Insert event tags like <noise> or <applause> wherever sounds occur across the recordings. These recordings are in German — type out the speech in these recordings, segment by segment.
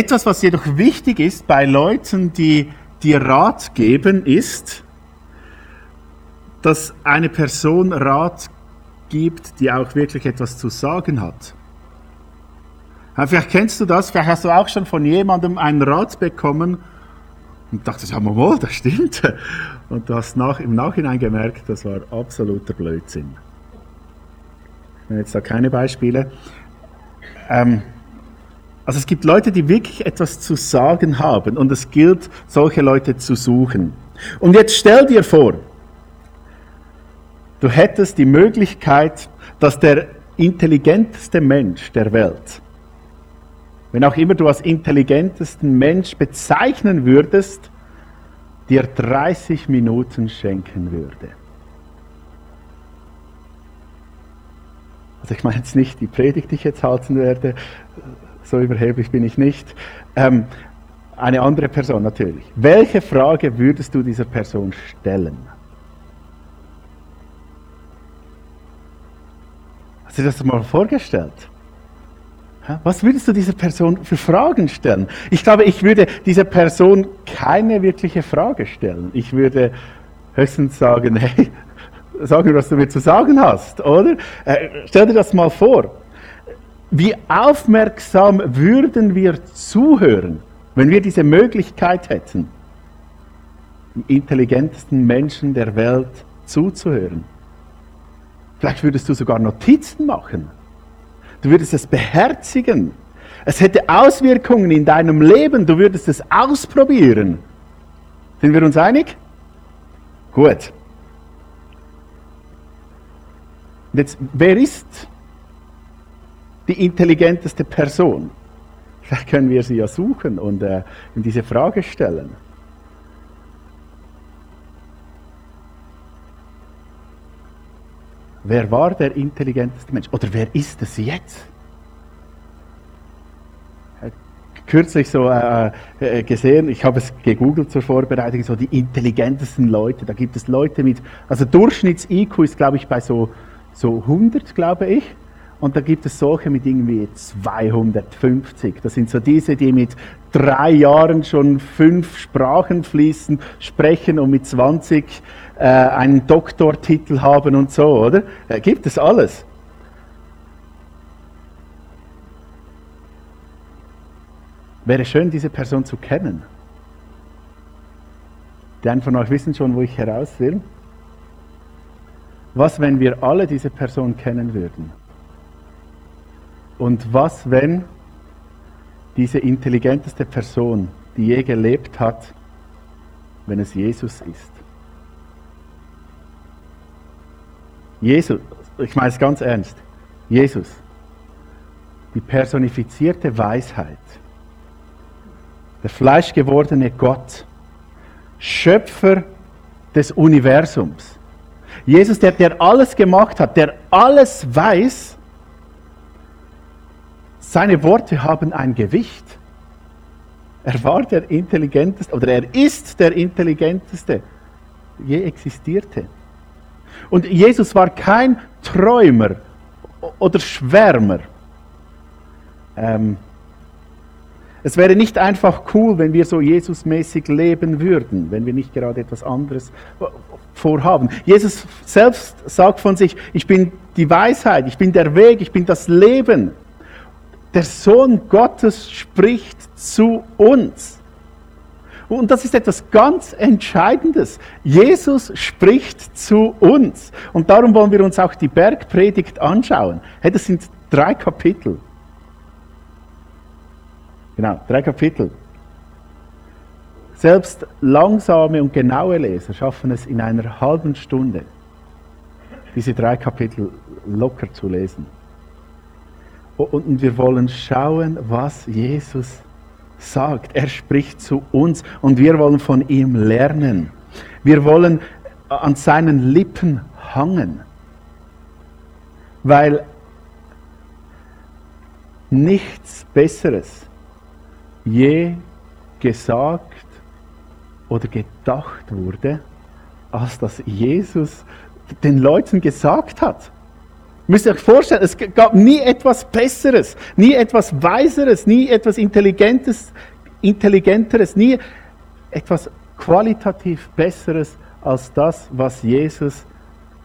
Etwas, was jedoch wichtig ist bei Leuten, die dir Rat geben, ist, dass eine Person Rat gibt, die auch wirklich etwas zu sagen hat. Vielleicht kennst du das, vielleicht hast du auch schon von jemandem einen Rat bekommen und dachtest, ja, mal, das stimmt. Und du hast nach, im Nachhinein gemerkt, das war absoluter Blödsinn. Ich nenne jetzt da keine Beispiele. Ähm, also es gibt Leute, die wirklich etwas zu sagen haben und es gilt, solche Leute zu suchen. Und jetzt stell dir vor, du hättest die Möglichkeit, dass der intelligenteste Mensch der Welt, wenn auch immer du als intelligentesten Mensch bezeichnen würdest, dir 30 Minuten schenken würde. Also ich meine jetzt nicht die Predigt, die ich jetzt halten werde, so überheblich bin ich nicht. Ähm, eine andere Person natürlich. Welche Frage würdest du dieser Person stellen? Hast du dir das mal vorgestellt? Was würdest du dieser Person für Fragen stellen? Ich glaube, ich würde dieser Person keine wirkliche Frage stellen. Ich würde höchstens sagen, <laughs> hey, sag mir, was du mir zu sagen hast, oder? Äh, stell dir das mal vor. Wie aufmerksam würden wir zuhören, wenn wir diese Möglichkeit hätten, die intelligentesten Menschen der Welt zuzuhören? Vielleicht würdest du sogar Notizen machen. Du würdest es beherzigen. Es hätte Auswirkungen in deinem Leben. Du würdest es ausprobieren. Sind wir uns einig? Gut. Und jetzt, wer ist die intelligenteste Person? Vielleicht können wir sie ja suchen und äh, diese Frage stellen. Wer war der intelligenteste Mensch? Oder wer ist es jetzt? Kürzlich so äh, äh, gesehen, ich habe es gegoogelt zur Vorbereitung, so die intelligentesten Leute. Da gibt es Leute mit, also Durchschnitts-IQ ist, glaube ich, bei so, so 100, glaube ich. Und da gibt es solche mit irgendwie 250. Das sind so diese, die mit drei Jahren schon fünf Sprachen fließen, sprechen und mit 20 äh, einen Doktortitel haben und so, oder? Äh, gibt es alles. Wäre schön, diese Person zu kennen. Die einen von euch wissen schon, wo ich heraus will. Was, wenn wir alle diese Person kennen würden? Und was, wenn diese intelligenteste Person, die je gelebt hat, wenn es Jesus ist? Jesus, ich meine es ganz ernst, Jesus, die personifizierte Weisheit, der fleischgewordene Gott, Schöpfer des Universums. Jesus, der, der alles gemacht hat, der alles weiß, seine Worte haben ein Gewicht. Er war der intelligenteste, oder er ist der intelligenteste, je existierte. Und Jesus war kein Träumer oder Schwärmer. Ähm, es wäre nicht einfach cool, wenn wir so Jesusmäßig leben würden, wenn wir nicht gerade etwas anderes vorhaben. Jesus selbst sagt von sich, ich bin die Weisheit, ich bin der Weg, ich bin das Leben der Sohn Gottes spricht zu uns. Und das ist etwas ganz Entscheidendes. Jesus spricht zu uns. Und darum wollen wir uns auch die Bergpredigt anschauen. Hey, das sind drei Kapitel. Genau, drei Kapitel. Selbst langsame und genaue Leser schaffen es in einer halben Stunde, diese drei Kapitel locker zu lesen. Und wir wollen schauen, was Jesus sagt. Er spricht zu uns und wir wollen von ihm lernen. Wir wollen an seinen Lippen hangen, weil nichts Besseres je gesagt oder gedacht wurde, als dass Jesus den Leuten gesagt hat. Müsst ihr euch vorstellen, es gab nie etwas Besseres, nie etwas Weiseres, nie etwas Intelligentes, Intelligenteres, nie etwas qualitativ Besseres als das, was Jesus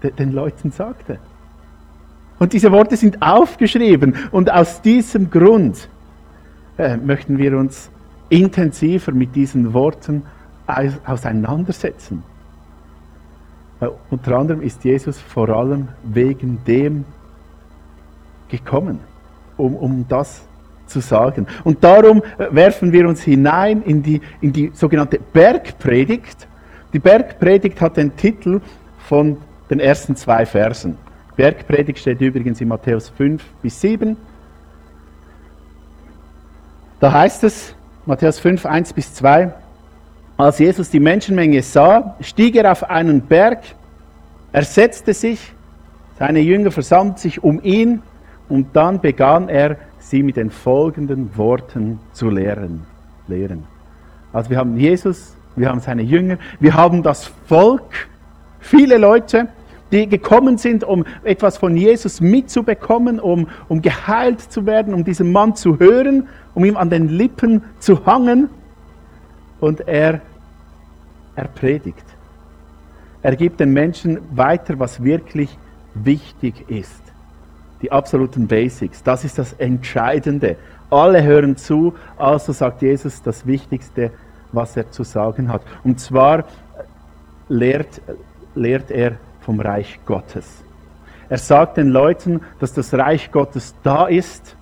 den Leuten sagte. Und diese Worte sind aufgeschrieben und aus diesem Grund äh, möchten wir uns intensiver mit diesen Worten auseinandersetzen. Äh, unter anderem ist Jesus vor allem wegen dem gekommen, um, um das zu sagen. Und darum äh, werfen wir uns hinein in die, in die sogenannte Bergpredigt. Die Bergpredigt hat den Titel von den ersten zwei Versen. Bergpredigt steht übrigens in Matthäus 5 bis 7. Da heißt es, Matthäus 5, 1 bis 2, als Jesus die Menschenmenge sah, stieg er auf einen Berg, er setzte sich, seine Jünger versammelten sich um ihn und dann begann er, sie mit den folgenden Worten zu lehren. lehren. Also wir haben Jesus, wir haben seine Jünger, wir haben das Volk, viele Leute, die gekommen sind, um etwas von Jesus mitzubekommen, um, um geheilt zu werden, um diesen Mann zu hören, um ihm an den Lippen zu hangen. Und er, er predigt. Er gibt den Menschen weiter, was wirklich wichtig ist. Die absoluten Basics. Das ist das Entscheidende. Alle hören zu, also sagt Jesus das Wichtigste, was er zu sagen hat. Und zwar lehrt, lehrt er vom Reich Gottes. Er sagt den Leuten, dass das Reich Gottes da ist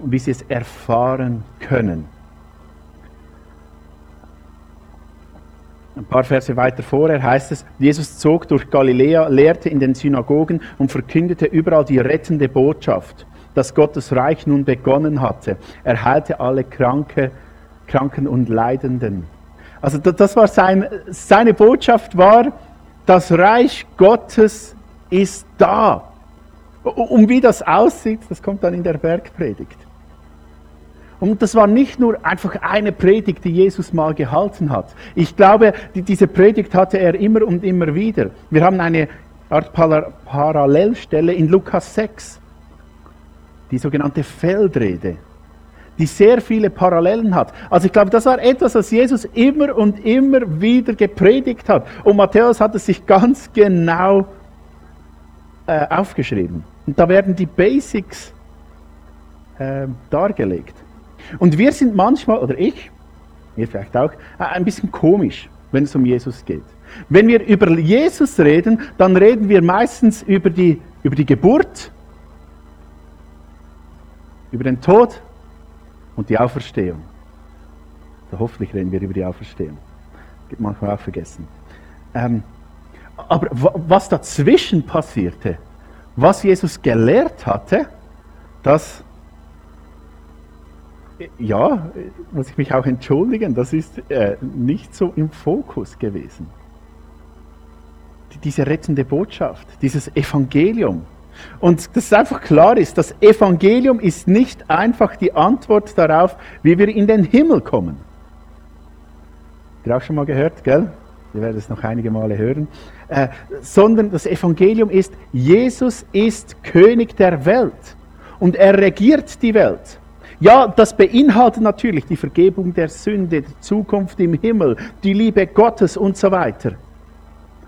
und wie sie es erfahren können. Ein paar Verse weiter vorher heißt es, Jesus zog durch Galiläa, lehrte in den Synagogen und verkündete überall die rettende Botschaft, dass Gottes Reich nun begonnen hatte. Er heilte alle Kranke, Kranken und Leidenden. Also das war sein, seine Botschaft war, das Reich Gottes ist da. Und wie das aussieht, das kommt dann in der Bergpredigt. Und das war nicht nur einfach eine Predigt, die Jesus mal gehalten hat. Ich glaube, die, diese Predigt hatte er immer und immer wieder. Wir haben eine Art Parallelstelle in Lukas 6, die sogenannte Feldrede die sehr viele Parallelen hat. Also ich glaube, das war etwas, was Jesus immer und immer wieder gepredigt hat. Und Matthäus hat es sich ganz genau äh, aufgeschrieben. Und da werden die Basics äh, dargelegt. Und wir sind manchmal, oder ich, ihr vielleicht auch, äh, ein bisschen komisch, wenn es um Jesus geht. Wenn wir über Jesus reden, dann reden wir meistens über die, über die Geburt, über den Tod und die Auferstehung. So hoffentlich reden wir über die Auferstehung. Geht manchmal auch vergessen. Ähm, aber was dazwischen passierte, was Jesus gelehrt hatte, das, ja, muss ich mich auch entschuldigen, das ist äh, nicht so im Fokus gewesen. Diese rettende Botschaft, dieses Evangelium, und dass es einfach klar ist, das Evangelium ist nicht einfach die Antwort darauf, wie wir in den Himmel kommen. Habt ihr auch schon mal gehört, gell? Ihr werdet es noch einige Male hören. Äh, sondern das Evangelium ist, Jesus ist König der Welt und er regiert die Welt. Ja, das beinhaltet natürlich die Vergebung der Sünde, die Zukunft im Himmel, die Liebe Gottes und so weiter.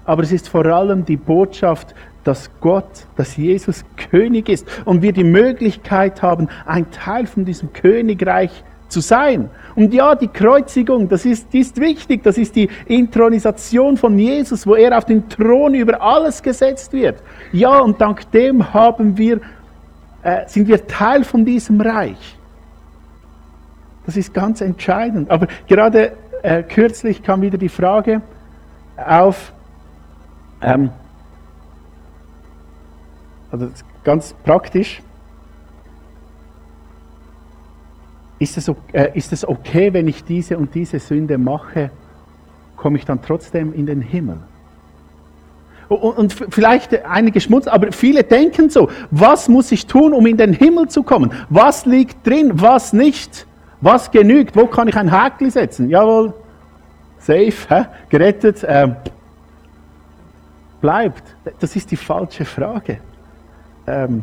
Aber es ist vor allem die Botschaft dass Gott, dass Jesus König ist und wir die Möglichkeit haben, ein Teil von diesem Königreich zu sein. Und ja, die Kreuzigung, das ist, ist wichtig, das ist die Intronisation von Jesus, wo er auf den Thron über alles gesetzt wird. Ja, und dank dem haben wir, äh, sind wir Teil von diesem Reich. Das ist ganz entscheidend. Aber gerade äh, kürzlich kam wieder die Frage auf, ähm, also ganz praktisch, ist es, äh, ist es okay, wenn ich diese und diese Sünde mache, komme ich dann trotzdem in den Himmel? Und, vielleicht einige schmutzen, aber viele denken so, was muss ich tun, um in den Himmel zu kommen? Was liegt drin, was nicht? Was genügt? Wo kann ich ein Häkchen setzen? Jawohl, safe, hä? gerettet, äh, bleibt. Das ist die falsche Frage. ähm,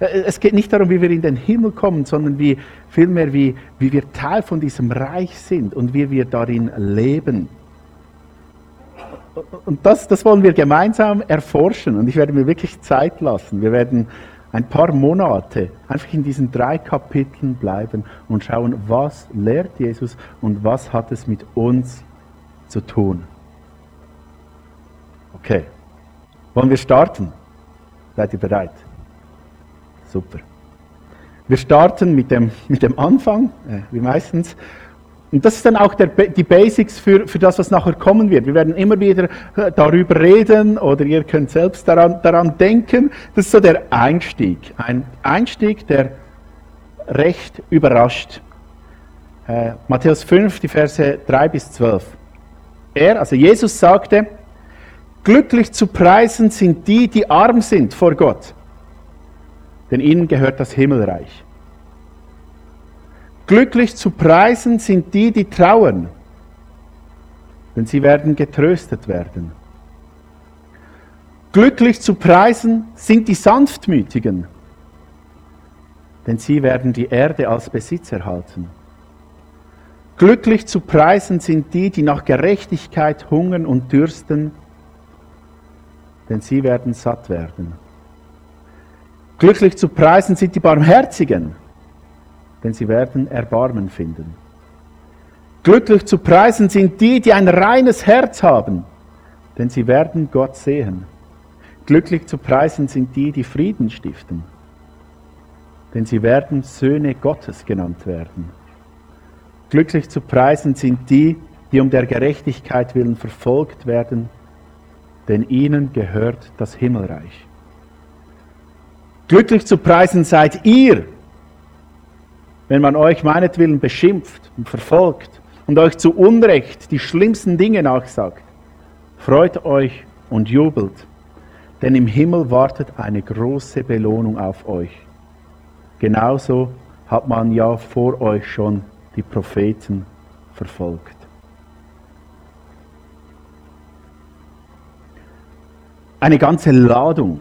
äh, es geht nicht darum, wie wir in den Himmel kommen, sondern wie, vielmehr, wie, wie wir Teil von diesem Reich sind und wie wir darin leben. Und das, das wollen wir gemeinsam erforschen und ich werde mir wirklich Zeit lassen. Wir werden ein paar Monate einfach in diesen drei Kapiteln bleiben und schauen, was lehrt Jesus und was hat es mit uns zu tun. Okay, wollen wir starten? Seid ihr bereit? Super. Wir starten mit dem, mit dem Anfang, äh, wie meistens. Und das ist dann auch der, die Basics für, für das, was nachher kommen wird. Wir werden immer wieder äh, darüber reden oder ihr könnt selbst daran, daran denken. Das ist so der Einstieg. Ein Einstieg, der recht überrascht. Äh, Matthäus 5, die Verse 3 bis 12. Er, also Jesus sagte, glücklich zu preisen sind die, die arm sind vor Gott denn ihnen gehört das Himmelreich. Glücklich zu preisen sind die, die trauern, denn sie werden getröstet werden. Glücklich zu preisen sind die Sanftmütigen, denn sie werden die Erde als Besitz erhalten. Glücklich zu preisen sind die, die nach Gerechtigkeit hungern und dürsten, denn sie werden satt werden. Glücklich zu preisen sind die Barmherzigen, denn sie werden Erbarmen finden. Glücklich zu preisen sind die, die ein reines Herz haben, denn sie werden Gott sehen. Glücklich zu preisen sind die, die Frieden stiften, denn sie werden Söhne Gottes genannt werden. Glücklich zu preisen sind die, die um der Gerechtigkeit willen verfolgt werden, denn ihnen gehört das Himmelreich. Glücklich zu preisen seid ihr, wenn man euch meinetwillen beschimpft und verfolgt und euch zu Unrecht die schlimmsten Dinge nachsagt. Freut euch und jubelt, denn im Himmel wartet eine große Belohnung auf euch. Genauso hat man ja vor euch schon die Propheten verfolgt. Eine ganze Ladung,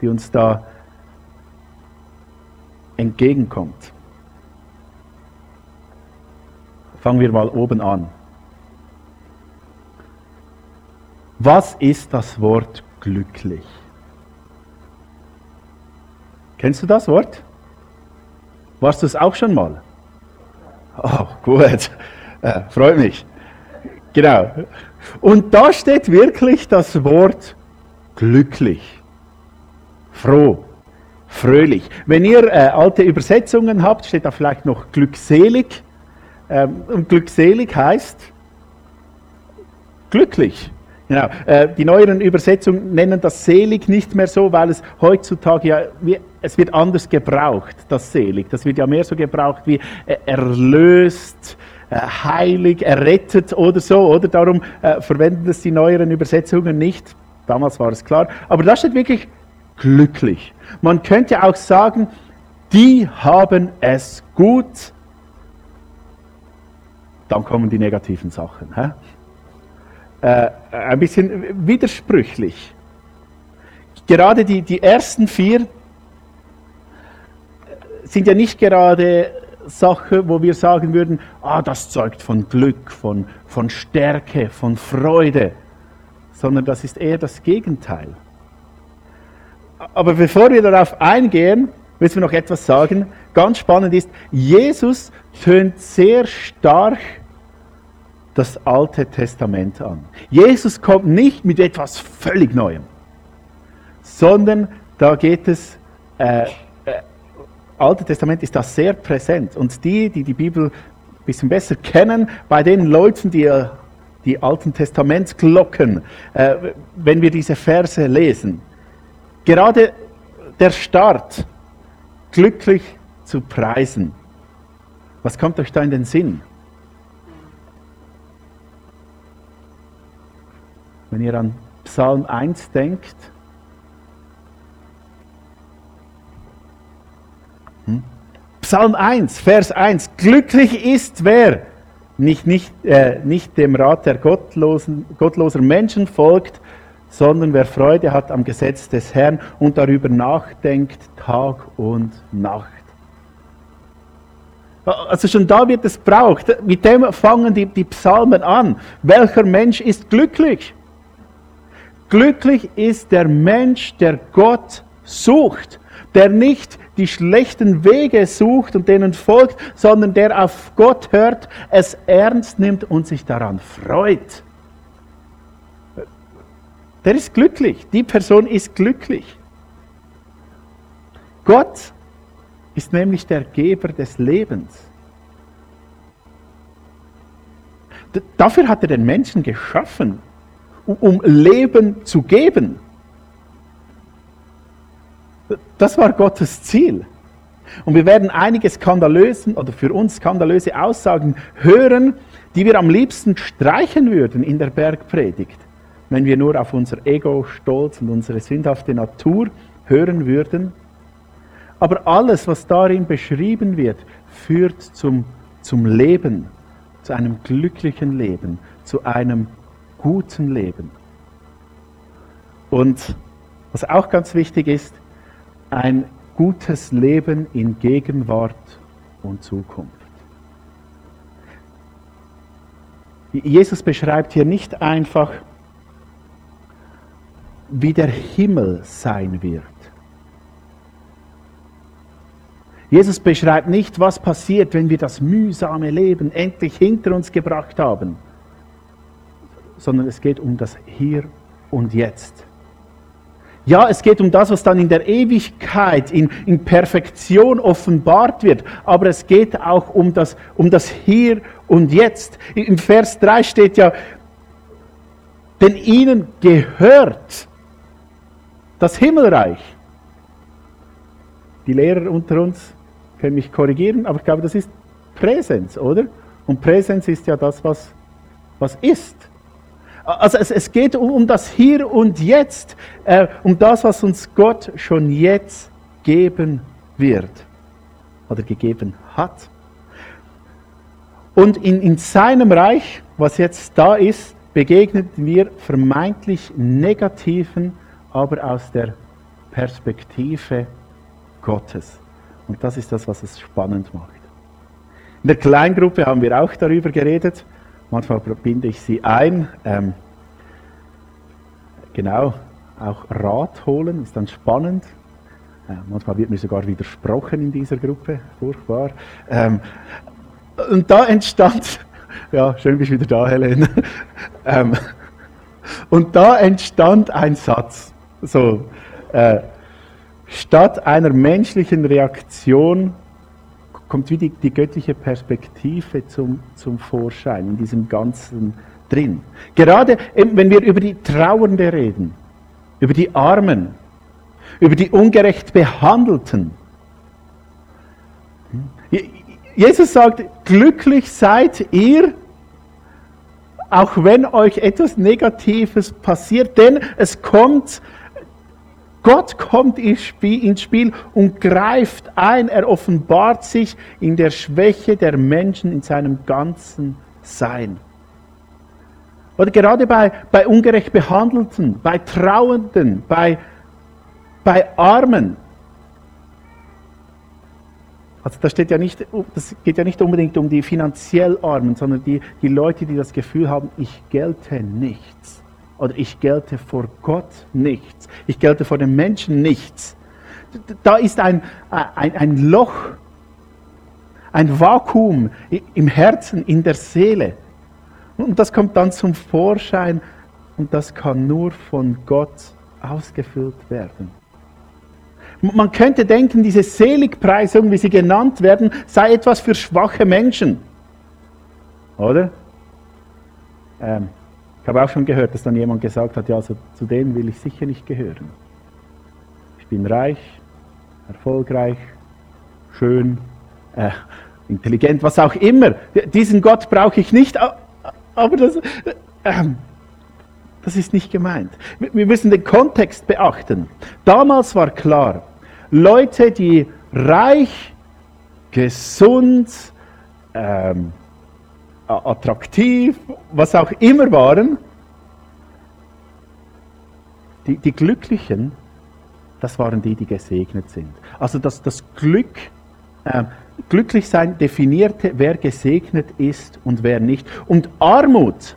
die uns da entgegenkommt. Fangen wir mal oben an. Was ist das Wort glücklich? Kennst du das Wort? Warst du es auch schon mal? Oh, gut. Äh, freut mich. Genau. Und da steht wirklich das Wort glücklich, froh, fröhlich. Wenn ihr äh, alte Übersetzungen habt, steht da vielleicht noch glückselig. Ähm, und glückselig heißt glücklich. Genau. Äh, die neueren Übersetzungen nennen das selig nicht mehr so, weil es heutzutage ja, es wird anders gebraucht, das selig. Das wird ja mehr so gebraucht wie äh, erlöst, äh, heilig, errettet oder so, oder? Darum verwenden das die neueren Übersetzungen nicht. Damals war es klar. Aber da steht wirklich glücklich. Man könnte auch sagen, die haben es gut. Dann kommen die negativen Sachen. Äh, ein bisschen widersprüchlich. Gerade die, die ersten vier sind ja nicht gerade Sachen, wo wir sagen würden, ah, das zeugt von Glück, von, von Stärke, von Freude, sondern das ist eher das Gegenteil. Aber bevor wir darauf eingehen, müssen wir noch etwas sagen. Ganz spannend ist, Jesus tönt sehr stark das Alte Testament an. Jesus kommt nicht mit etwas völlig Neuem, sondern da geht es, äh, äh, Alte Testament ist da sehr präsent. Und die, die die Bibel ein bisschen besser kennen, bei den Leuten, die äh, die Alten Testamentsglocken, äh, wenn wir diese Verse lesen, Gerade der Start, glücklich zu preisen. Was kommt euch da in den Sinn? Wenn ihr an Psalm 1 denkt, hm? Psalm 1, Vers 1, glücklich ist wer nicht, nicht, äh, nicht dem Rat der gottlosen, gottloser Menschen folgt, sondern wer Freude hat am Gesetz des Herrn und darüber nachdenkt Tag und Nacht. Also schon da wird es braucht. Mit dem fangen die, die Psalmen an. Welcher Mensch ist glücklich? Glücklich ist der Mensch, der Gott sucht, der nicht die schlechten Wege sucht und denen folgt, sondern der auf Gott hört, es ernst nimmt und sich daran freut. Der ist glücklich. Die Person ist glücklich. Gott ist nämlich der Geber des Lebens. Dafür hat er den Menschen geschaffen, um Leben zu geben. Das war Gottes Ziel. Und wir werden einige skandalösen oder für uns skandalöse Aussagen hören, die wir am liebsten streichen würden in der Bergpredigt, wenn wir nur auf unser Ego, Stolz und unsere sündhafte Natur hören würden. Aber alles, was darin beschrieben wird, führt zum, zum Leben, zu einem glücklichen Leben, zu einem guten Leben. Und was auch ganz wichtig ist, ein gutes Leben in Gegenwart und Zukunft. Jesus beschreibt hier nicht einfach, wie der Himmel sein wird. Jesus beschreibt nicht, was passiert, wenn wir das mühsame Leben endlich hinter uns gebracht haben, sondern es geht um das Hier und Jetzt. Ja, es geht um das, was dann in der Ewigkeit, in, in Perfektion offenbart wird, aber es geht auch um das, um das Hier und Jetzt. Im Vers 3 steht ja, denn ihnen gehört das Himmelreich. Die Lehrer unter uns können mich korrigieren, aber ich glaube, das ist Präsenz, oder? Und Präsenz ist ja das, was, was ist. Also es, es geht um, um, das Hier und Jetzt, äh, um das, was uns Gott schon jetzt geben wird oder gegeben hat. Und in, in seinem Reich, was jetzt da ist, begegnen wir vermeintlich negativen, aber aus der Perspektive Gottes. Und das ist das, was es spannend macht. In der Kleingruppe haben wir auch darüber geredet. Manchmal binde ich sie ein. Ähm, genau, auch Rat holen ist dann spannend. Äh, manchmal wird mir sogar widersprochen in dieser Gruppe, furchtbar. Ähm, und da entstand, <laughs> ja, schön bist du wieder da, Helene. <laughs> ähm, und da entstand ein Satz, so, äh, Statt einer menschlichen Reaktion kommt wie die, die göttliche Perspektive zum, zum Vorschein in diesem Ganzen drin. Gerade wenn wir über die Trauernde reden, über die Armen, über die ungerecht Behandelten. Jesus sagt, glücklich seid ihr, auch wenn euch etwas Negatives passiert, denn es kommt Gott kommt ins Spiel und greift ein. Er offenbart sich in der Schwäche der Menschen in seinem ganzen Sein. Oder gerade bei, bei ungerecht Behandelten, bei Trauenden, bei, bei Armen. Also das, steht ja nicht, das geht ja nicht unbedingt um die finanziell Armen, sondern die, die Leute, die das Gefühl haben, ich gelte nichts oder ich gelte vor Gott nichts, ich gelte vor den Menschen nichts. Da ist ein, ein, ein Loch, ein Vakuum im Herzen, in der Seele. Und das kommt dann zum Vorschein und das kann nur von Gott ausgefüllt werden. Man könnte denken, diese Seligpreisung, wie sie genannt werden, sei etwas für schwache Menschen. Oder? Ähm, ich habe auch schon gehört, dass dann jemand gesagt hat, ja, also zu denen will ich sicher nicht gehören. Ich bin reich, erfolgreich, schön, äh, intelligent, was auch immer. Diesen Gott brauche ich nicht, aber das, äh, das ist nicht gemeint. Wir müssen den Kontext beachten. Damals war klar, Leute, die reich, gesund, ähm, attraktiv, was auch immer waren, Die, die Glücklichen, das waren die, die gesegnet sind. Also das, das Glück, äh, glücklich sein definierte, wer gesegnet ist und wer nicht. Und Armut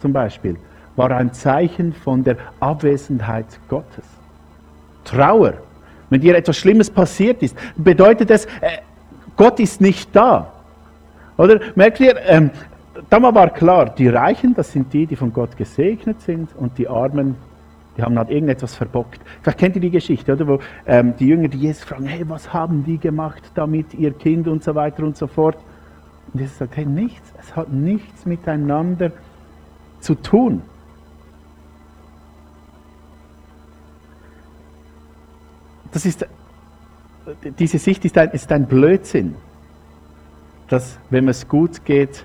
zum Beispiel war ein Zeichen von der Abwesenheit Gottes. Trauer, wenn dir etwas Schlimmes passiert ist, bedeutet es, äh, Gott ist nicht da. Oder merkt ihr, ähm, damals war klar, die Reichen, das sind die, die von Gott gesegnet sind und die Armen, die haben halt irgendetwas verbockt. Vielleicht kennt ihr die Geschichte, oder? Wo ähm, die Jünger, die Jesus fragen, hey, was haben die gemacht damit, ihr Kind und so weiter und so fort. Und Jesus sagt, hey, nichts, es hat nichts miteinander zu tun. Das ist, diese Sicht ist ein, ist ein Blödsinn dass, wenn es gut geht,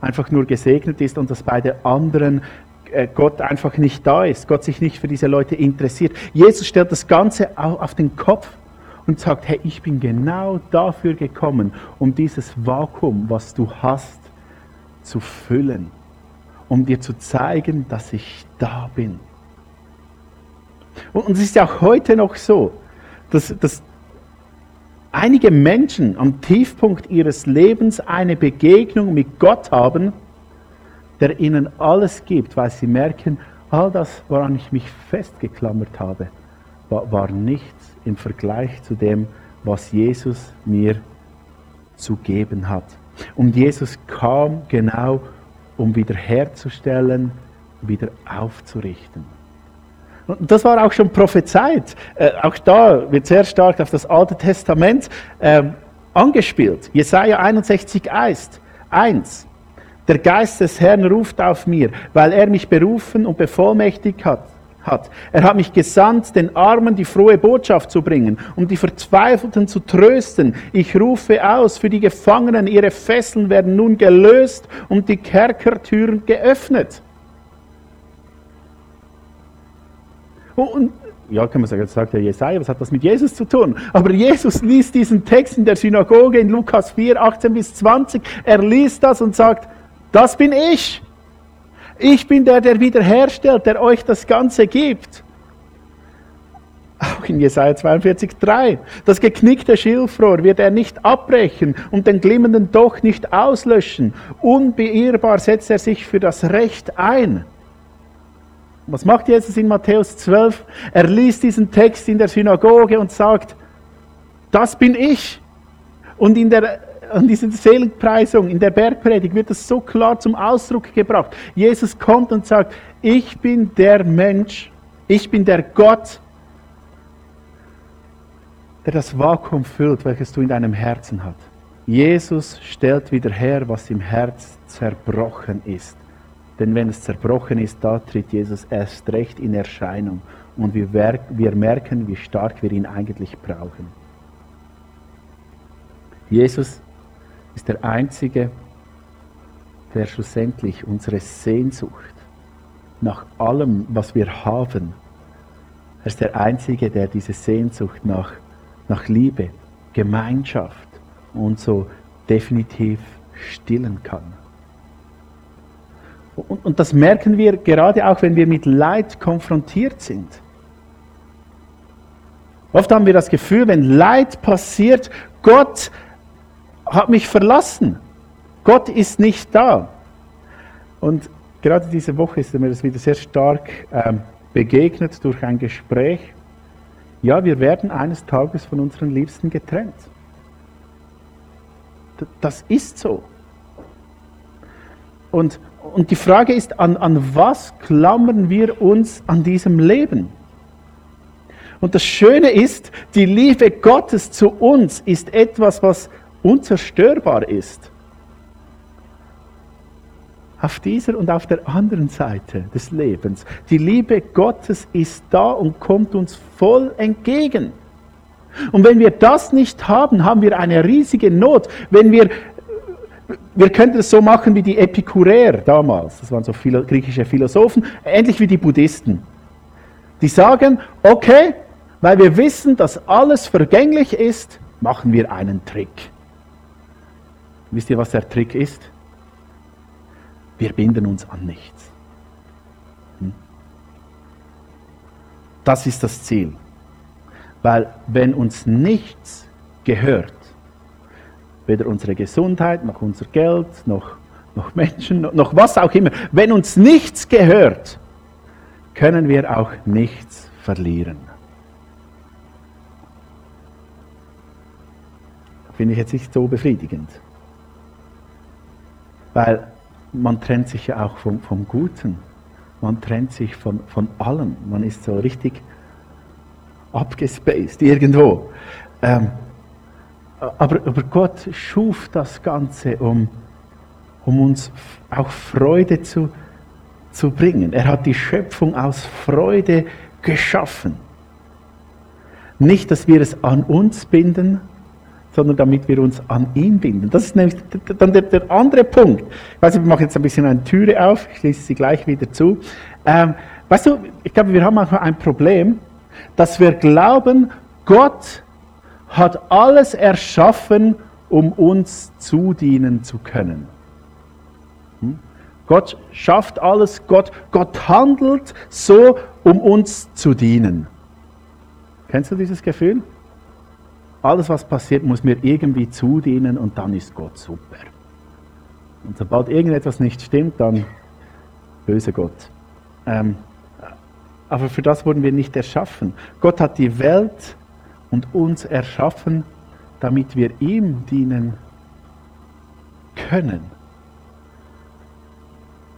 einfach nur gesegnet ist und dass bei den anderen äh, Gott einfach nicht da ist, Gott sich nicht für diese Leute interessiert. Jesus stellt das Ganze auf den Kopf und sagt, hey, ich bin genau dafür gekommen, um dieses Vakuum, was du hast, zu füllen, um dir zu zeigen, dass ich da bin. Und es ist ja auch heute noch so, dass, dass einige Menschen am Tiefpunkt ihres Lebens eine Begegnung mit Gott haben, der ihnen alles gibt, weil sie merken, all das, woran ich mich festgeklammert habe, war, war nichts im Vergleich zu dem, was Jesus mir zu geben hat. Und Jesus kam genau, um wiederherzustellen, wieder aufzurichten. Und das war auch schon prophezeit. Äh, auch da wird sehr stark auf das Alte Testament äh, angespielt. Jesaja 61, 1. Der Geist des Herrn ruft auf mir, weil er mich berufen und bevollmächtigt hat. hat. Er hat mich gesandt, den Armen die frohe Botschaft zu bringen, um die Verzweifelten zu trösten. Ich rufe aus für die Gefangenen, ihre Fesseln werden nun gelöst und die Kerkertüren geöffnet. Und, ja, kann man sagen, jetzt sagt ja Jesaja, was hat das mit Jesus zu tun? Aber Jesus liest diesen Text in der Synagoge in Lukas 4, 18 bis 20. Er liest das und sagt, das bin ich. Ich bin der, der wiederherstellt, der euch das Ganze gibt. Auch in Jesaja 42, 3. Das geknickte Schilfrohr wird er nicht abbrechen und den glimmenden Doch nicht auslöschen. Unbeirrbar setzt er sich für das Recht ein. Was macht Jesus in Matthäus 12? Er liest diesen Text in der Synagoge und sagt, das bin ich. Und in der an dieser Seligpreisung, in der Bergpredigt wird das so klar zum Ausdruck gebracht. Jesus kommt und sagt, ich bin der Mensch, ich bin der Gott, der das Vakuum füllt, welches du in deinem Herzen hast. Jesus stellt wieder her, was im Herz zerbrochen ist. Denn wenn es zerbrochen ist, da tritt Jesus erst recht in Erscheinung und wir, wir merken, wie stark wir ihn eigentlich brauchen. Jesus ist der Einzige, der schlussendlich unsere Sehnsucht nach allem, was wir haben, er ist der Einzige, der diese Sehnsucht nach, nach Liebe, Gemeinschaft und so definitiv stillen kann. Und, und das merken wir gerade auch, wenn wir mit Leid konfrontiert sind. Oft haben wir das Gefühl, wenn Leid passiert, Gott hat mich verlassen. Gott ist nicht da. Und gerade diese Woche ist mir das wieder sehr stark ähm, begegnet durch ein Gespräch. Ja, wir werden eines Tages von unseren Liebsten getrennt. Das ist so. Und und die Frage ist, an, an was klammern wir uns an diesem Leben? Und das Schöne ist, die Liebe Gottes zu uns ist etwas, was unzerstörbar ist. Auf dieser und auf der anderen Seite des Lebens. Die Liebe Gottes ist da und kommt uns voll entgegen. Und wenn wir das nicht haben, haben wir eine riesige Not. Wenn wir wir könnten es so machen wie die Epikuräer damals, das waren so philo griechische Philosophen, ähnlich wie die Buddhisten. Die sagen, okay, weil wir wissen, dass alles vergänglich ist, machen wir einen Trick. Wisst ihr, was der Trick ist? Wir binden uns an nichts. Hm? Das ist das Ziel. Weil wenn uns nichts gehört, weder unsere Gesundheit, noch unser Geld, noch, noch Menschen, noch, noch was auch immer, wenn uns nichts gehört, können wir auch nichts verlieren. Finde ich jetzt nicht so befriedigend. Weil man trennt sich ja auch vom, vom Guten. Man trennt sich von, von allem. Man ist so richtig abgespaced irgendwo. Ähm, aber, aber Gott schuf das Ganze, um, um uns auch Freude zu, zu bringen. Er hat die Schöpfung aus Freude geschaffen. Nicht, dass wir es an uns binden, sondern damit wir uns an ihn binden. Das ist nämlich dann der, der andere Punkt. Ich weiß, ich mache jetzt ein bisschen eine Türe auf, ich schließe sie gleich wieder zu. Ähm, weißt du, ich glaube, wir haben manchmal ein Problem, dass wir glauben, Gott hat alles erschaffen, um uns zudienen zu können. Hm? Gott schafft alles, Gott, Gott handelt so, um uns zu dienen. Kennst du dieses Gefühl? Alles, was passiert, muss mir irgendwie zudienen und dann ist Gott super. Und sobald irgendetwas nicht stimmt, dann böse Gott. Ähm, aber für das wurden wir nicht erschaffen. Gott hat die Welt und uns erschaffen, damit wir ihm dienen können.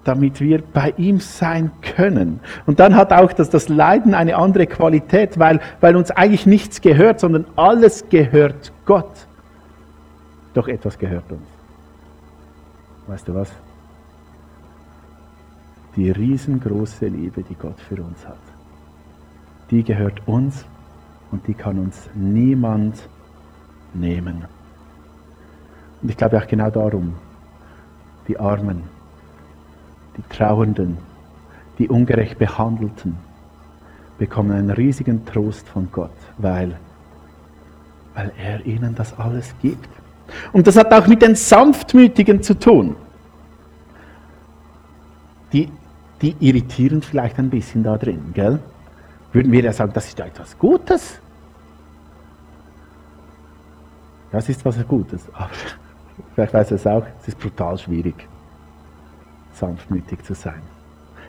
Damit wir bei ihm sein können. Und dann hat auch das, das Leiden eine andere Qualität, weil, weil uns eigentlich nichts gehört, sondern alles gehört Gott. Doch etwas gehört uns. Weißt du was? Die riesengroße Liebe, die Gott für uns hat. Die gehört uns und die kann uns niemand nehmen. Und ich glaube auch genau darum, die Armen, die Trauernden, die ungerecht Behandelten bekommen einen riesigen Trost von Gott, weil, weil er ihnen das alles gibt. Und das hat auch mit den Sanftmütigen zu tun. Die, die irritieren vielleicht ein bisschen da drin, gell? Würden wir ja sagen, das ist ja etwas Gutes. Das ist was Gutes. Aber <laughs> vielleicht weiß es auch, es ist brutal schwierig, sanftmütig zu sein.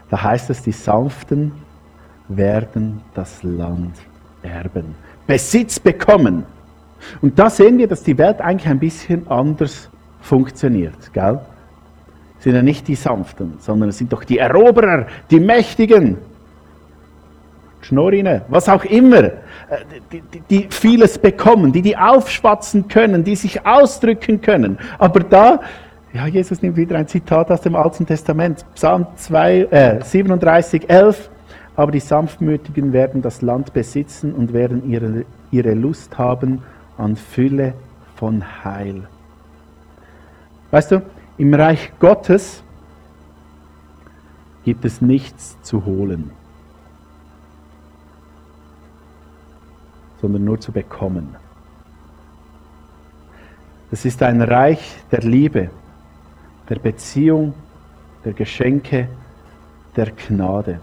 Da heißt es, die Sanften werden das Land erben, Besitz bekommen. Und da sehen wir, dass die Welt eigentlich ein bisschen anders funktioniert. Gell? Es sind ja nicht die Sanften, sondern es sind doch die Eroberer, die Mächtigen, Schnorrine, was auch immer, äh, die, die, die, vieles bekommen, die die aufschwatzen können, die sich ausdrücken können. Aber da, ja, Jesus nimmt wieder ein Zitat aus dem Alten Testament, Psalm 2, äh, 37, 11. Aber die Sanftmütigen werden das Land besitzen und werden ihre, ihre Lust haben an Fülle von Heil. Weißt du, im Reich Gottes gibt es nichts zu holen. Sondern nur zu bekommen. Es ist ein Reich der Liebe, der Beziehung, der Geschenke, der Gnade.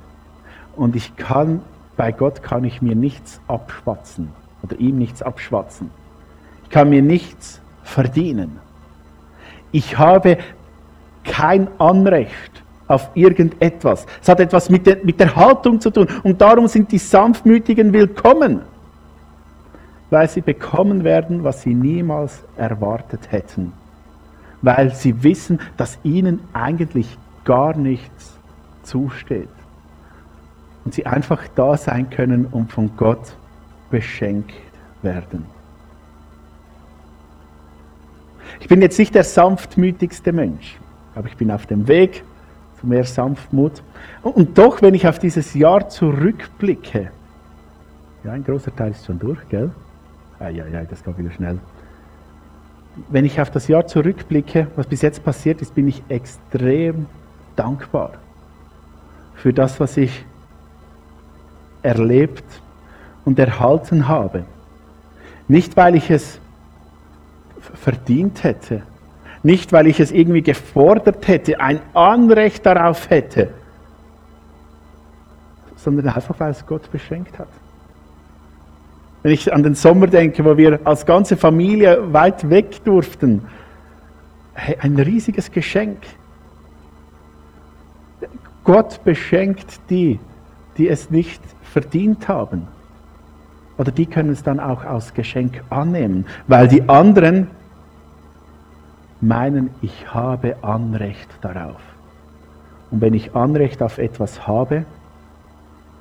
Und ich kann, bei Gott kann ich mir nichts abschwatzen oder ihm nichts abschwatzen. Ich kann mir nichts verdienen. Ich habe kein Anrecht auf irgendetwas. Es hat etwas mit der, mit der Haltung zu tun. Und darum sind die Sanftmütigen willkommen weil sie bekommen werden, was sie niemals erwartet hätten, weil sie wissen, dass ihnen eigentlich gar nichts zusteht und sie einfach da sein können und von Gott beschenkt werden. Ich bin jetzt nicht der sanftmütigste Mensch, aber ich bin auf dem Weg zu mehr Sanftmut. Und doch, wenn ich auf dieses Jahr zurückblicke, ja, ein großer Teil ist schon durch, gell? Ja, das geht wieder schnell. Wenn ich auf das Jahr zurückblicke, was bis jetzt passiert ist, bin ich extrem dankbar für das, was ich erlebt und erhalten habe. Nicht, weil ich es verdient hätte, nicht, weil ich es irgendwie gefordert hätte, ein Anrecht darauf hätte, sondern einfach, weil es Gott beschenkt hat. Wenn ich an den Sommer denke, wo wir als ganze Familie weit weg durften, ein riesiges Geschenk. Gott beschenkt die, die es nicht verdient haben. Oder die können es dann auch als Geschenk annehmen, weil die anderen meinen, ich habe Anrecht darauf. Und wenn ich Anrecht auf etwas habe,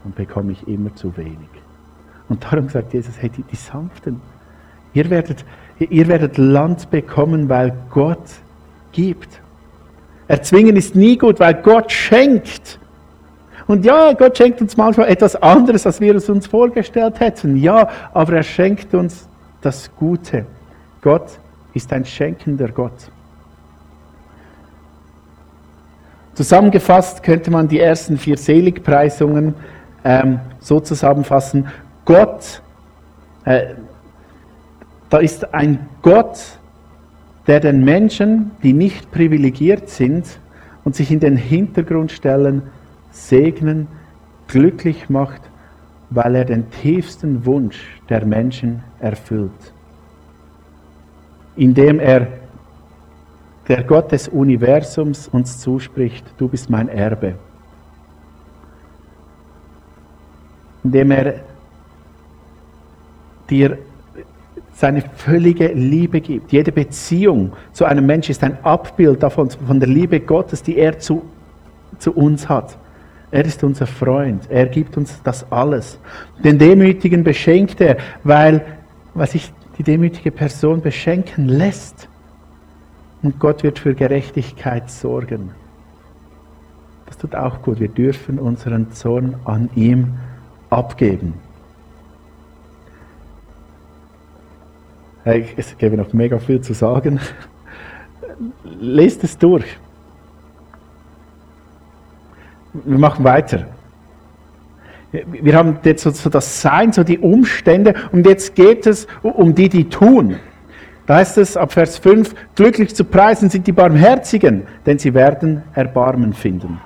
dann bekomme ich immer zu wenig. Und darum sagt Jesus, hey, die, die Sanften, ihr werdet, ihr werdet Land bekommen, weil Gott gibt. Erzwingen ist nie gut, weil Gott schenkt. Und ja, Gott schenkt uns manchmal etwas anderes, als wir es uns vorgestellt hätten. Ja, aber er schenkt uns das Gute. Gott ist ein schenkender Gott. Zusammengefasst könnte man die ersten vier Seligpreisungen ähm, so zusammenfassen. Gott, äh, da ist ein Gott, der den Menschen, die nicht privilegiert sind und sich in den Hintergrund stellen, segnen, glücklich macht, weil er den tiefsten Wunsch der Menschen erfüllt. Indem er, der Gott des Universums, uns zuspricht, du bist mein Erbe. Indem er dir seine völlige Liebe gibt. Jede Beziehung zu einem Menschen ist ein Abbild davon, von der Liebe Gottes, die er zu, zu uns hat. Er ist unser Freund. Er gibt uns das alles. Den Demütigen beschenkt er, weil, weil sich die demütige Person beschenken lässt. Und Gott wird für Gerechtigkeit sorgen. Das tut auch gut. Wir dürfen unseren Zorn an ihm abgeben. Es gäbe noch mega viel zu sagen. Lest es durch. Wir machen weiter. Wir haben jetzt so, das Sein, so die Umstände und jetzt geht es um die, die tun. Da heißt es ab Vers 5, glücklich zu preisen sind die Barmherzigen, denn sie werden Erbarmen finden.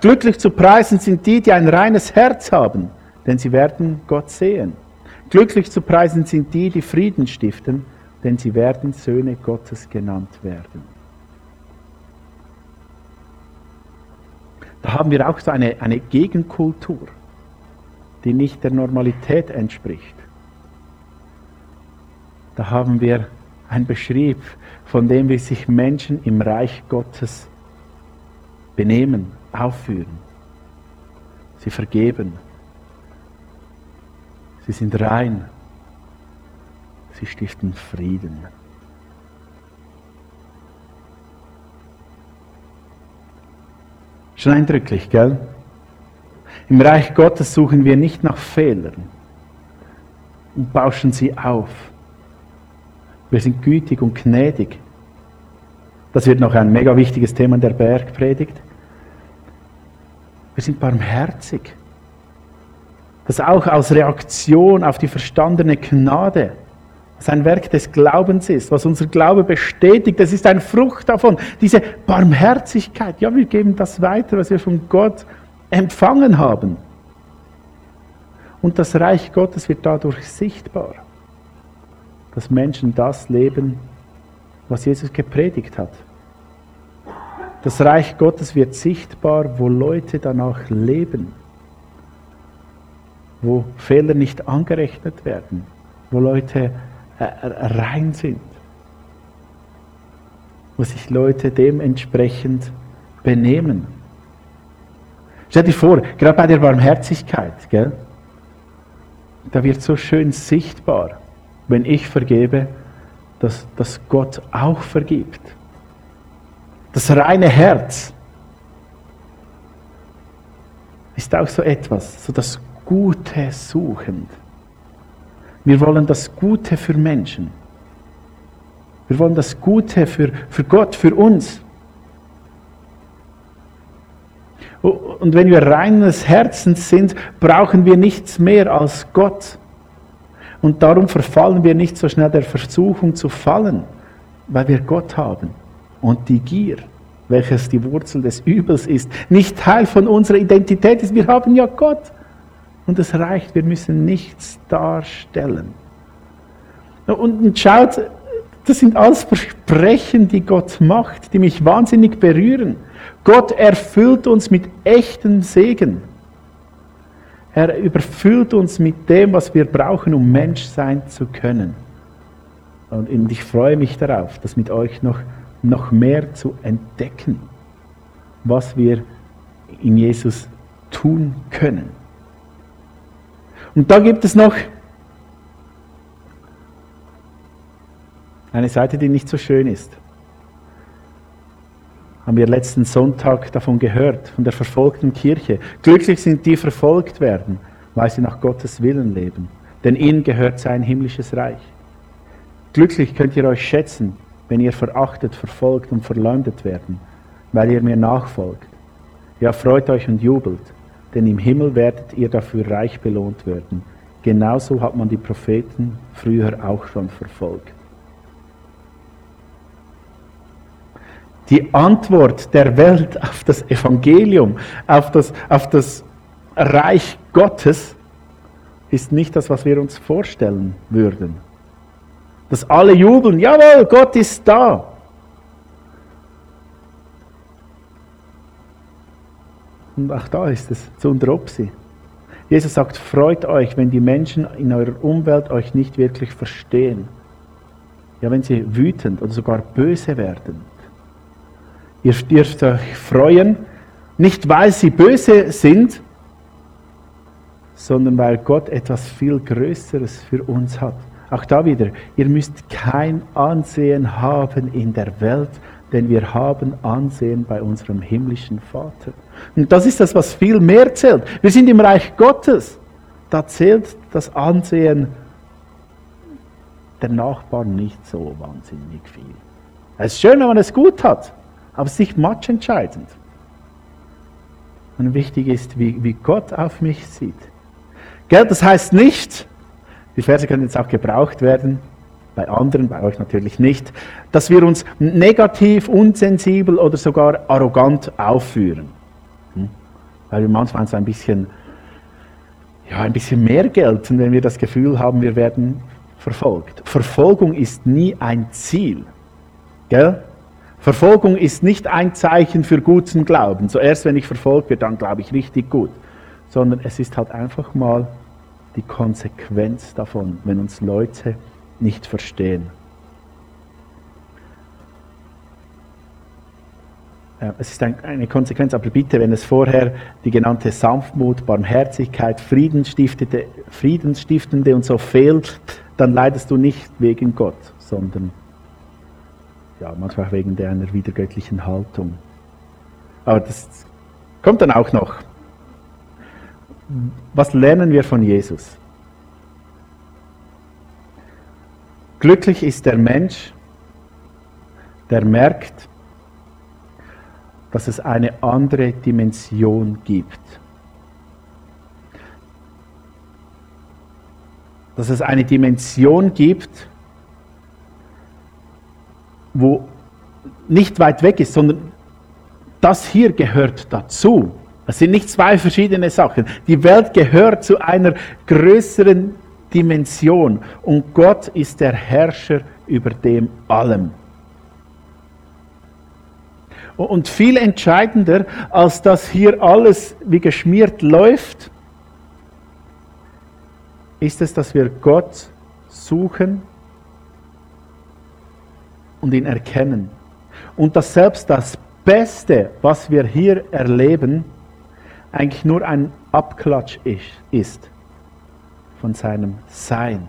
Glücklich zu preisen sind die, die ein reines Herz haben, denn sie werden Gott sehen. Glücklich zu preisen sind die, die Frieden stiften, denn sie werden Söhne Gottes genannt werden. Da haben wir auch so eine, eine Gegenkultur, die nicht der Normalität entspricht. Da haben wir ein Beschrieb von dem, wie sich Menschen im Reich Gottes benehmen, aufführen. Sie vergeben. Sie sind rein. Sie stiften Frieden. Schon eindrücklich, gell? Im Reich Gottes suchen wir nicht nach Fehlern und bauschen sie auf. Wir sind gütig und gnädig. Das wird noch ein mega wichtiges Thema in der Bergpredigt. Wir sind barmherzig. Das auch als Reaktion auf die verstandene Gnade was ein Werk des Glaubens ist, was unser Glaube bestätigt. Das ist eine Frucht davon, diese Barmherzigkeit. Ja, wir geben das weiter, was wir von Gott empfangen haben. Und das Reich Gottes wird dadurch sichtbar, dass Menschen das leben, was Jesus gepredigt hat. Das Reich Gottes wird sichtbar, wo Leute danach leben, wo Fehler nicht angerechnet werden, wo Leute rein sind. Wo sich Leute dementsprechend benehmen. Stell dir vor, gerade bei der Barmherzigkeit, gell, da wird so schön sichtbar, wenn ich vergebe, dass, dass Gott auch vergibt. Das reine Herz ist auch so etwas, so das Gute suchend. Wir wollen das Gute für Menschen. Wir wollen das Gute für, für Gott, für uns. Und wenn wir reines Herzens sind, brauchen wir nichts mehr als Gott. Und darum verfallen wir nicht so schnell der Versuchung zu fallen, weil wir Gott haben. Und die Gier, welches die Wurzel des Übels ist, nicht Teil von unserer Identität ist. Wir haben ja Gott. Und es reicht, wir müssen nichts darstellen. Und schaut, das sind alles Versprechen, die Gott macht, die mich wahnsinnig berühren. Gott erfüllt uns mit echtem Segen. Er überfüllt uns mit dem, was wir brauchen, um Mensch sein zu können. Und ich freue mich darauf, das mit euch noch, noch mehr zu entdecken, was wir in Jesus tun können. Und da gibt es noch eine Seite, die nicht so schön ist. Haben wir letzten Sonntag davon gehört, von der verfolgten Kirche. Glücklich sind die verfolgt werden, weil sie nach Gottes Willen leben. Denn ihnen gehört sein himmlisches Reich. Glücklich könnt ihr euch schätzen, wenn ihr verachtet, verfolgt und verleumdet werden, weil ihr mir nachfolgt. Ja, freut euch und jubelt, denn im Himmel werdet ihr dafür reich belohnt werden. Genauso hat man die Propheten früher auch schon verfolgt. Die Antwort der Welt auf das Evangelium, auf das, auf das Reich Gottes, ist nicht das, was wir uns vorstellen würden. Dass alle jubeln, jawohl, Gott ist da. Und auch da ist es zu Unteropsi. Jesus sagt, freut euch, wenn die Menschen in eurer Umwelt euch nicht wirklich verstehen. Ja, wenn sie wütend oder sogar böse werden. Ihr dürft euch freuen, nicht weil sie böse sind, sondern weil Gott etwas viel Größeres für uns hat. Auch da wieder, ihr müsst kein Ansehen haben in der Welt, denn wir haben Ansehen bei unserem himmlischen Vater. Und das ist das, was viel mehr zählt. Wir sind im Reich Gottes. Da zählt das Ansehen der Nachbarn nicht so wahnsinnig viel. Es ist schön, wenn man es gut hat, aber es ist nicht matchentscheidend. Und wichtig ist, wie, wie Gott auf mich sieht. Gell, das heißt nicht, die Verse können jetzt auch gebraucht werden, bei anderen, bei euch natürlich nicht, dass wir uns negativ, unsensibel oder sogar arrogant aufführen. Hm? Weil wir manchmal ein bisschen, ja, ein bisschen mehr gelten, wenn wir das Gefühl haben, wir werden verfolgt. Verfolgung ist nie ein Ziel. Gell? Verfolgung ist nicht ein Zeichen für guten Glauben. Zuerst, wenn ich verfolgt werde, dann glaube ich richtig gut. Sondern es ist halt einfach mal die Konsequenz davon, wenn uns Leute nicht verstehen. Es ist eine Konsequenz, aber bitte, wenn es vorher die genannte Sanftmut, Barmherzigkeit, Friedensstiftende, Friedensstiftende und so fehlt, dann leidest du nicht wegen Gott, sondern ja, manchmal wegen deiner wiedergöttlichen Haltung. Aber das kommt dann auch noch. Was lernen wir von Jesus? Glücklich ist der Mensch, der merkt, dass es eine andere Dimension gibt. Dass es eine Dimension gibt, wo nicht weit weg ist, sondern das hier gehört dazu. Es sind nicht zwei verschiedene Sachen. Die Welt gehört zu einer größeren Dimension und Gott ist der Herrscher über dem allem. Und viel entscheidender, als dass hier alles wie geschmiert läuft, ist es, dass wir Gott suchen und ihn erkennen. Und dass selbst das Beste, was wir hier erleben, eigentlich nur ein Abklatsch ist von seinem Sein.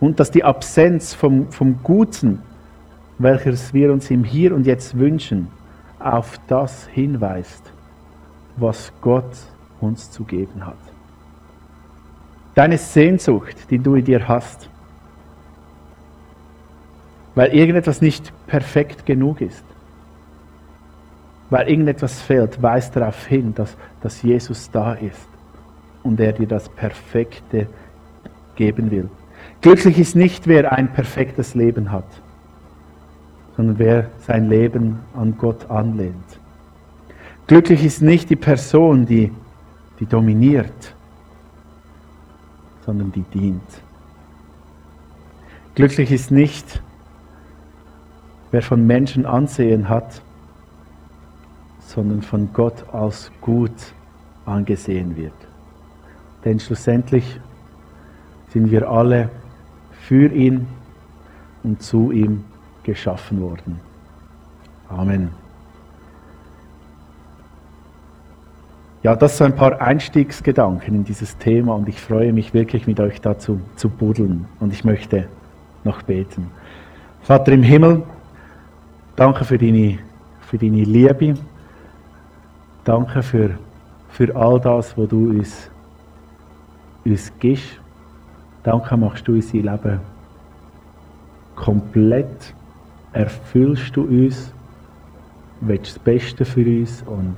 Und dass die Absenz vom, vom Guten, welches wir uns im Hier und Jetzt wünschen, auf das hinweist, was Gott uns zu geben hat. Deine Sehnsucht, die du in dir hast, weil irgendetwas nicht perfekt genug ist, weil irgendetwas fehlt, weist darauf hin, dass, dass Jesus da ist und er dir das Perfekte geben will. Glücklich ist nicht, wer ein perfektes Leben hat, sondern wer sein Leben an Gott anlehnt. Glücklich ist nicht die Person, die, die dominiert, sondern die dient. Glücklich ist nicht, wer von Menschen Ansehen hat, sondern von Gott als gut angesehen wird. Denn schlussendlich sind wir alle für ihn und zu ihm geschaffen worden. Amen. Ja, das sind ein paar Einstiegsgedanken in dieses Thema und ich freue mich wirklich mit euch dazu zu buddeln und ich möchte noch beten. Vater im Himmel, danke für deine, für deine Liebe, danke für, für all das, was du uns, uns gibst. Danke machst du unser Leben komplett, erfüllst du uns, willst das Beste für uns und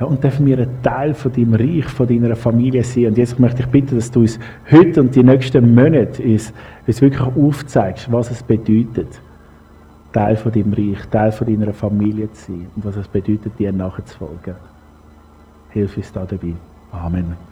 ja, und dürfen wir ein Teil von deinem Reich, von deiner Familie sein. Und jetzt möchte ich bitten, dass du uns heute und die nächsten Monate uns, uns wirklich aufzeigst, was es bedeutet, Teil von deinem Reich, Teil von deiner Familie zu sein und was es bedeutet, dir nachzufolgen. Hilf uns da dabei. Amen.